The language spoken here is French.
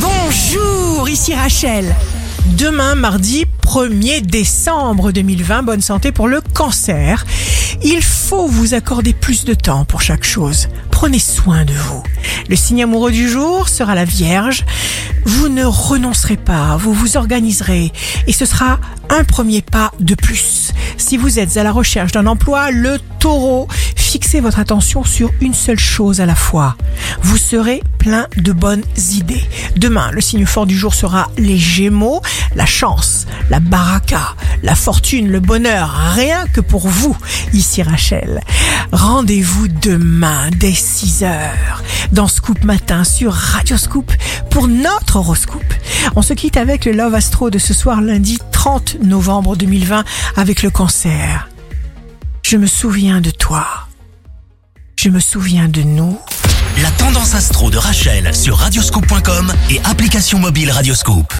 Bonjour, ici Rachel. Demain, mardi 1er décembre 2020, bonne santé pour le cancer. Il faut vous accorder plus de temps pour chaque chose. Prenez soin de vous. Le signe amoureux du jour sera la Vierge. Vous ne renoncerez pas, vous vous organiserez et ce sera un premier pas de plus. Si vous êtes à la recherche d'un emploi, le taureau, fixez votre attention sur une seule chose à la fois. Vous serez plein de bonnes idées. Demain, le signe fort du jour sera les gémeaux, la chance, la baraka, la fortune, le bonheur, rien que pour vous, ici Rachel. Rendez-vous demain dès 6 heures dans Scoop Matin sur Radio Scoop pour notre horoscope. On se quitte avec le Love Astro de ce soir lundi 30 novembre 2020 avec le cancer. Je me souviens de toi. Je me souviens de nous. La tendance astro de Rachel sur radioscope.com et application mobile Radioscope.